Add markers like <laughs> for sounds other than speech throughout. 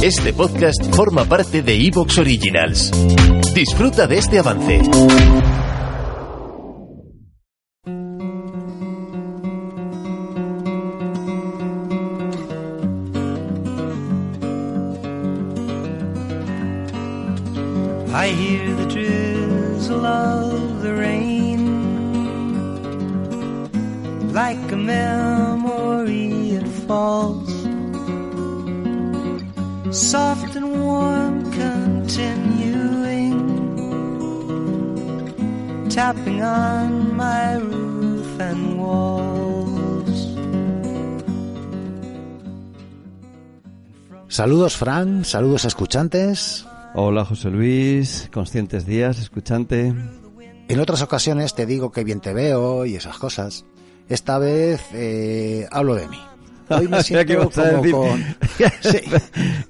Este podcast forma parte de Evox Originals. Disfruta de este avance. I hear the of the rain like a memory it falls soft and warm continuing tapping on my roof and walls Saludos, Fran. Saludos, escuchantes. Hola José Luis, conscientes días, escuchante. En otras ocasiones te digo que bien te veo y esas cosas. Esta vez eh, hablo de mí. Hoy me <laughs> siento como con... <laughs> Sí.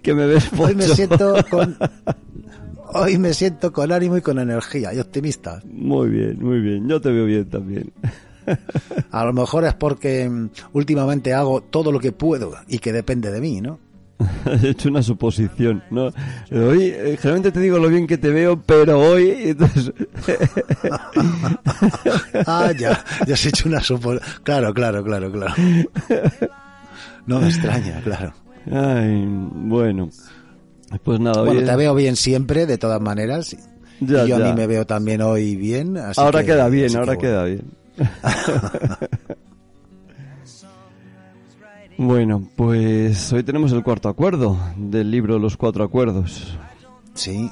que me ves Hoy me siento con... <laughs> Hoy me siento con ánimo y con energía y optimista. Muy bien, muy bien. Yo te veo bien también. A lo mejor es porque mm, últimamente hago todo lo que puedo y que depende de mí, ¿no? He hecho una suposición, ¿no? Hoy, eh, generalmente te digo lo bien que te veo, pero hoy, entonces, Ah, ya, ya has hecho una supo... Claro, claro, claro, claro. No me extraña, <laughs> claro. ay, bueno. Pues nada, hoy Bueno, es- te veo bien siempre, de todas maneras. Ya, y yo a ya. mí me veo también hoy bien. así ahora que- queda bien, así que ahora bueno. queda bien. <laughs> bueno, pues hoy tenemos el cuarto acuerdo del libro Los Cuatro Acuerdos. Sí,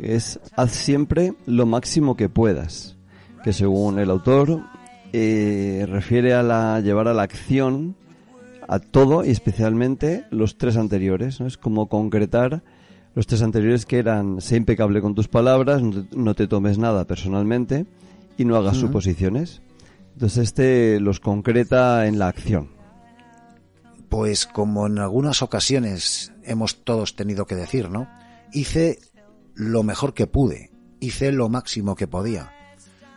es haz siempre lo máximo que puedas, que según el autor eh, refiere a la llevar a la acción a todo y especialmente los tres anteriores, ¿no? Es como concretar los tres anteriores que eran sé impecable con tus palabras, no te, no te tomes nada personalmente y no hagas suposiciones. Entonces este los concreta en la acción. pues como en algunas ocasiones hemos todos tenido que decir, ¿no? Hice lo mejor que pude, hice lo máximo que podía.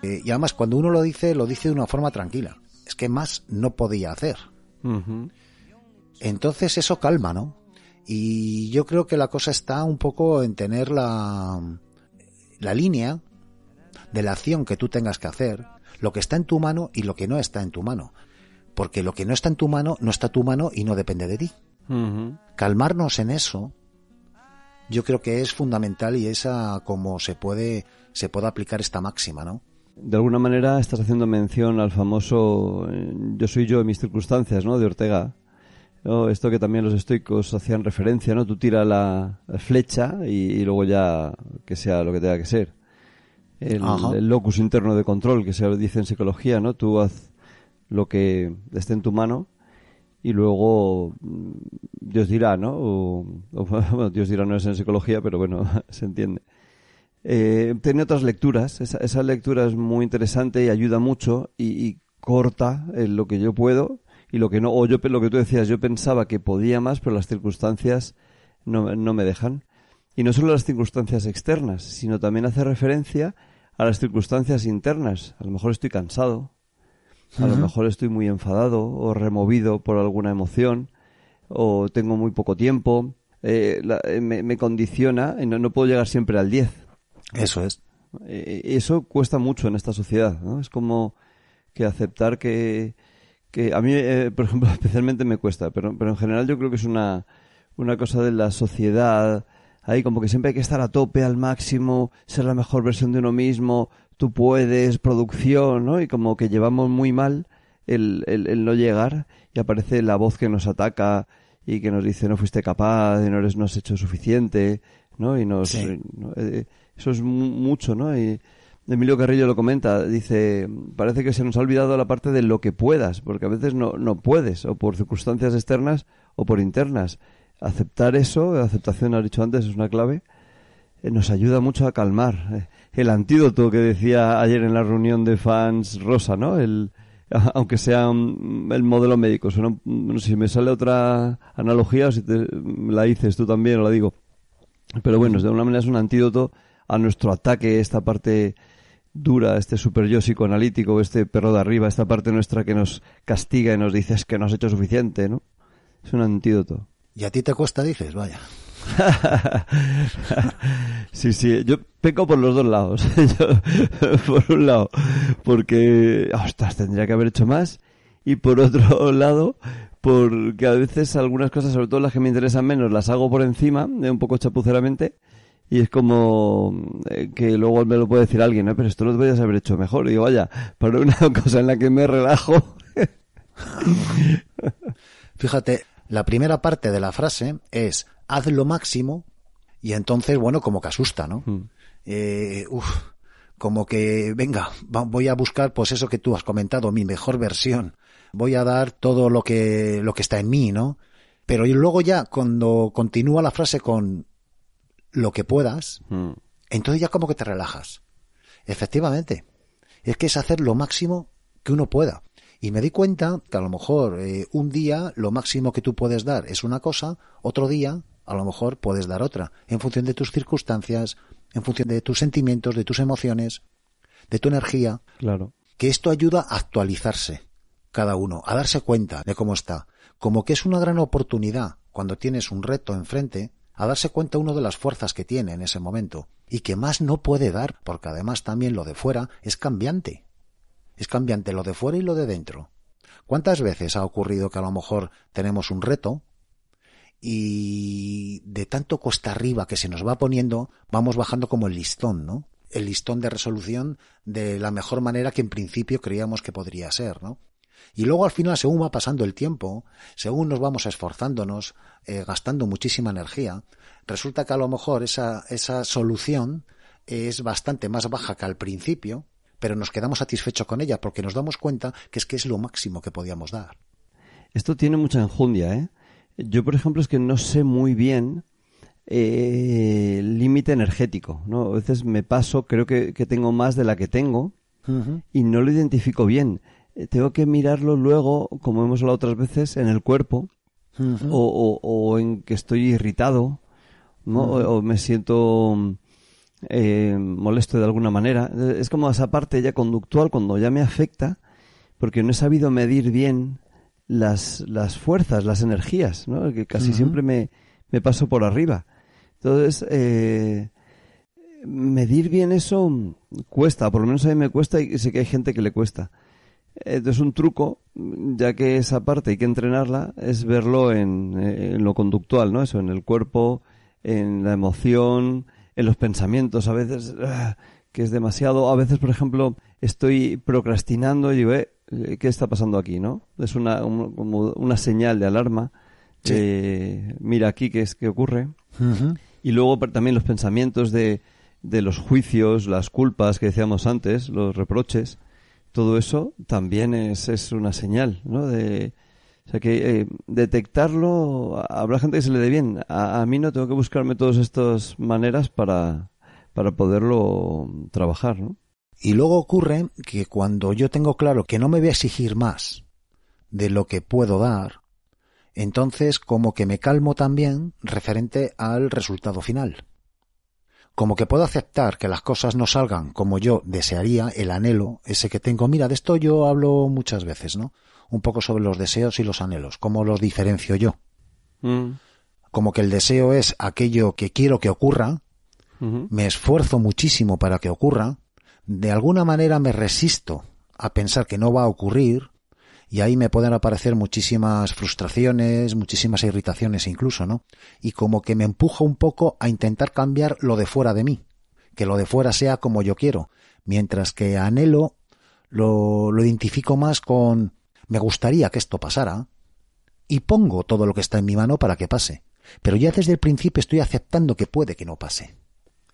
Eh, y además cuando uno lo dice, lo dice de una forma tranquila. Es que más no podía hacer. Entonces eso calma, ¿no? Y yo creo que la cosa está un poco en tener la, la línea de la acción que tú tengas que hacer, lo que está en tu mano y lo que no está en tu mano. Porque lo que no está en tu mano no está en tu mano y no depende de ti. Calmarnos en eso, yo creo que es fundamental y es a como se puede, se puede aplicar esta máxima, ¿no? De alguna manera estás haciendo mención al famoso eh, yo soy yo en mis circunstancias, ¿no? De Ortega. ¿no? Esto que también los estoicos hacían referencia, ¿no? Tú tira la, flecha y, y luego ya que sea lo que tenga que ser. El, locus interno de control, que se dice en psicología, ¿no? Tú haz lo que esté en tu mano y luego mm, Dios dirá, ¿no? O, o, <laughs> bueno, Dios dirá no es en psicología, pero bueno, <laughs> se entiende. Eh, tiene otras lecturas, esa, esa lectura es muy interesante y ayuda mucho y, y corta eh, lo que yo puedo y lo que no, o yo lo que tú decías, yo pensaba que podía más, pero las circunstancias no, no me dejan. Y no solo las circunstancias externas, sino también hace referencia a las circunstancias internas. A lo mejor estoy cansado, a lo mejor estoy muy enfadado o removido por alguna emoción, o tengo muy poco tiempo, eh, la- eh, me, me condiciona no, no puedo llegar siempre al 10. Eso es. Eh, eso cuesta mucho en esta sociedad, ¿no? Es como que aceptar que, que a mí, eh, <laughs> por ejemplo, especialmente me cuesta, pero, pero en general yo creo que es una, una cosa de la sociedad, ahí como que siempre hay que estar a tope, al máximo, ser la mejor versión de uno mismo, tú puedes, producción, ¿no? Y como que llevamos muy mal el, el, el no llegar y aparece la voz que nos ataca y que nos dice no fuiste capaz, no eres, no has hecho suficiente, ¿no? Y nos, Sí. ¿no? Eh, eso es mu- mucho, ¿no? Y Emilio Carrillo lo comenta, dice, parece que se nos ha olvidado la parte de lo que puedas, porque a veces no, no puedes, o por circunstancias externas o por internas. Aceptar eso, aceptación, has dicho antes, es una clave, eh, nos ayuda mucho a calmar. Eh, el antídoto que decía ayer en la reunión de fans Rosa, ¿no? El, <laughs> aunque sea un- el modelo médico. Suena- no sé si me sale otra analogía o si te- la dices tú también o la digo. Pero bueno, de alguna manera es un antídoto a nuestro ataque, esta parte dura, este super yo psicoanalítico, este perro de arriba, esta parte nuestra que nos castiga y nos dice "Es que no has hecho suficiente, ¿no? Es un antídoto. ¿Y a ti te cuesta, dices? Vaya. <laughs> sí, sí, yo peco por los dos lados. <laughs> Yo, por un lado, porque, ostras, tendría que haber hecho más. Y por otro <laughs> lado, porque a veces algunas cosas, sobre todo las que me interesan menos, las hago por encima, de un poco chapuceramente. Y es como eh, que luego me lo puede decir alguien, ¿no? Pero esto lo deberías haber hecho mejor. Y digo, vaya, para una <laughs> cosa en la que me relajo. <laughs> Fíjate, la primera parte de la frase es haz lo máximo y entonces, bueno, como que asusta, ¿no? Eh, uf, como que, venga, voy a buscar, pues eso que tú has comentado, mi mejor versión. Voy a dar todo lo que, lo que está en mí, ¿no? Pero y luego ya, cuando continúa la frase con lo que puedas, Mm. entonces ya como que te relajas. Efectivamente. Es que es hacer lo máximo que uno pueda. Y me di cuenta que a lo mejor eh, un día lo máximo que tú puedes dar es una cosa, otro día a lo mejor puedes dar otra, en función de tus circunstancias, en función de tus sentimientos, de tus emociones, de tu energía, Claro. que esto ayuda a actualizarse cada uno, a darse cuenta de cómo está. Como que es una gran oportunidad cuando tienes un reto enfrente, a darse cuenta uno de las fuerzas que tiene en ese momento y que más no puede dar, porque además también lo de fuera es cambiante. Es cambiante lo de fuera y lo de dentro. ¿Cuántas veces ha ocurrido que a lo mejor tenemos un reto y de tanto cuesta arriba que se nos va poniendo, vamos bajando como el listón, ¿no? El listón de resolución de la mejor manera que en principio creíamos que podría ser, ¿no? Y luego al final, según va pasando el tiempo, según nos vamos esforzándonos, eh, gastando muchísima energía, resulta que a lo mejor esa, esa solución es bastante más baja que al principio, pero nos quedamos satisfechos con ella porque nos damos cuenta que es que es lo máximo que podíamos dar. Esto tiene mucha enjundia, ¿eh? Yo, por ejemplo, es que no sé muy bien eh, el límite energético, ¿no? A veces me paso, creo que, que tengo más de la que tengo y no lo identifico bien. Eh, tengo que mirarlo luego, como hemos hablado otras veces, en el cuerpo o, o- o en que estoy irritado, ¿no? o, o me siento eh, molesto de alguna manera. Eh, Es como esa parte ya conductual cuando ya me afecta, porque no he sabido medir bien las, las fuerzas, las energías, ¿no? Que casi siempre me, me paso por arriba. Entonces, eh, medir bien eso cuesta, por lo menos a mí me cuesta y sé que hay gente que le cuesta. Entonces un truco, ya que esa parte hay que entrenarla, es verlo en, eh, en lo conductual, ¿no? Eso, en el cuerpo, en la emoción, en los pensamientos, a veces ah, que es demasiado, a veces, por ejemplo, estoy procrastinando y digo, eh, ¿qué está pasando aquí, no? Es una, un- como una señal de alarma. de, mira aquí qué es que ocurre. Y luego también los pensamientos de, de los juicios, las culpas que decíamos antes, los reproches, todo eso también es, es una señal, ¿no? De, que eh, detectarlo, habrá gente que se le dé bien. A, a mí no tengo que buscarme todas estas maneras para, para poderlo trabajar, ¿no? Y luego ocurre que cuando yo tengo claro que no me voy a exigir más de lo que puedo dar, entonces como que me calmo también referente al resultado final. Como que puedo aceptar que las cosas no salgan como yo desearía, el anhelo, ese que tengo. Mira, de esto yo hablo muchas veces, ¿no? Un poco sobre los deseos y los anhelos, cómo los diferencio yo. Mm, Como que el deseo es aquello que quiero que ocurra, me esfuerzo muchísimo para que ocurra, de alguna manera me resisto a pensar que no va a ocurrir, y ahí me pueden aparecer muchísimas frustraciones, muchísimas irritaciones incluso, ¿no? Y como que me empuja un poco a intentar cambiar lo de fuera de mí, que lo de fuera sea como yo quiero, mientras que anhelo lo, lo identifico más con me gustaría que esto pasara, y pongo todo lo que está en mi mano para que pase. Pero ya desde el principio estoy aceptando que puede que no pase.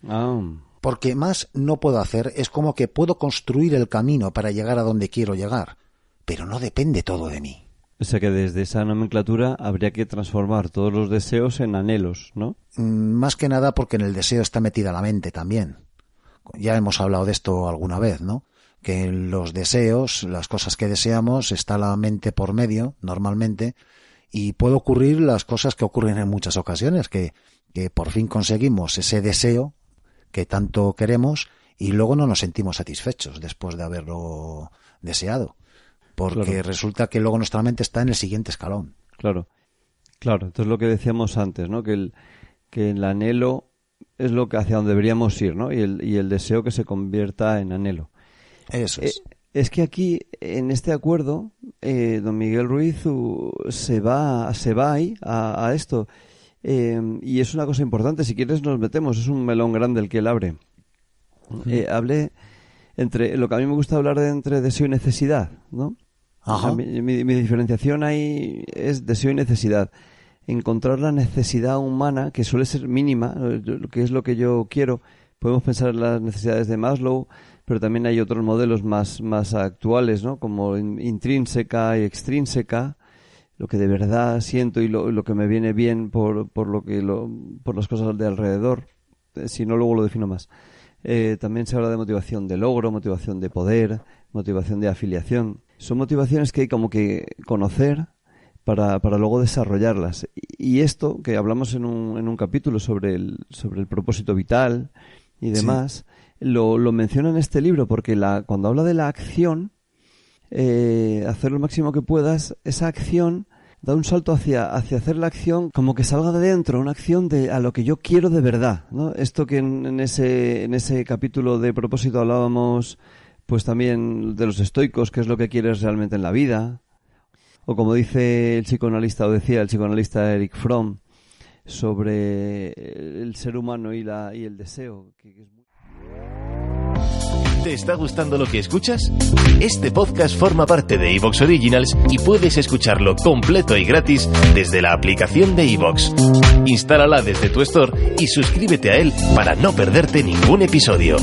Ah, Porque más no puedo hacer, es como que puedo construir el camino para llegar a donde quiero llegar, pero no depende todo de mí. O sea que desde esa nomenclatura habría que transformar todos los deseos en anhelos, ¿no? Mm, Más que nada porque en el deseo está metida la mente también. Ya hemos hablado de esto alguna vez, ¿no? Que en los deseos, las cosas que deseamos, está la mente por medio, normalmente, y puede ocurrir las cosas que ocurren en muchas ocasiones, que, que por fin conseguimos ese deseo que tanto queremos y luego no nos sentimos satisfechos después de haberlo deseado. Porque Claro. resulta que luego nuestra mente está en el siguiente escalón. Claro. Claro, entonces lo que decíamos antes, ¿no? Que el, que el anhelo es lo que hacia donde deberíamos ir, ¿no? Y el, y el deseo que se convierta en anhelo. Eso Eh, es. es que aquí, en este acuerdo, eh, don Miguel Ruiz uh, se va, se va ahí a, a esto. Eh, y es una cosa importante, si quieres nos metemos, es un melón grande el que él abre. Eh, hablé entre lo que a mí me gusta hablar de entre deseo y necesidad, ¿no? O sea, Ajá. mi, mi- mi diferenciación ahí es deseo y necesidad. Encontrar la necesidad humana, que suele ser mínima, que es lo que yo quiero. Podemos pensar en las necesidades de Maslow, pero también hay otros modelos más, más actuales, ¿no? Como in- intrínseca y extrínseca, lo que de verdad siento y lo, lo que me viene bien por, por, lo que lo- por las cosas de alrededor. Eh, Si no, luego lo defino más. Eh, también se habla de motivación de logro, motivación de poder, motivación de afiliación. Son motivaciones que hay como que conocer para, para luego desarrollarlas. Y esto, que hablamos en un, en un capítulo sobre el, sobre el propósito vital y demás, lo, lo menciona en este libro porque la, cuando habla de la acción, eh, hacer lo máximo que puedas, esa acción da un salto hacia, hacia hacer la acción como que salga de dentro, una acción de a lo que yo quiero de verdad, ¿no? Esto que en, en ese, en ese capítulo de propósito hablábamos, pues también de los estoicos, qué es lo que quieres realmente en la vida, o como dice el psicoanalista, o decía el psicoanalista Eric Fromm, sobre el ser humano y, la, y el deseo. ¿Te está gustando lo que escuchas? Este podcast forma parte de Evox Originals y puedes escucharlo completo y gratis desde la aplicación de Evox. Instálala desde tu store y suscríbete a él para no perderte ningún episodio.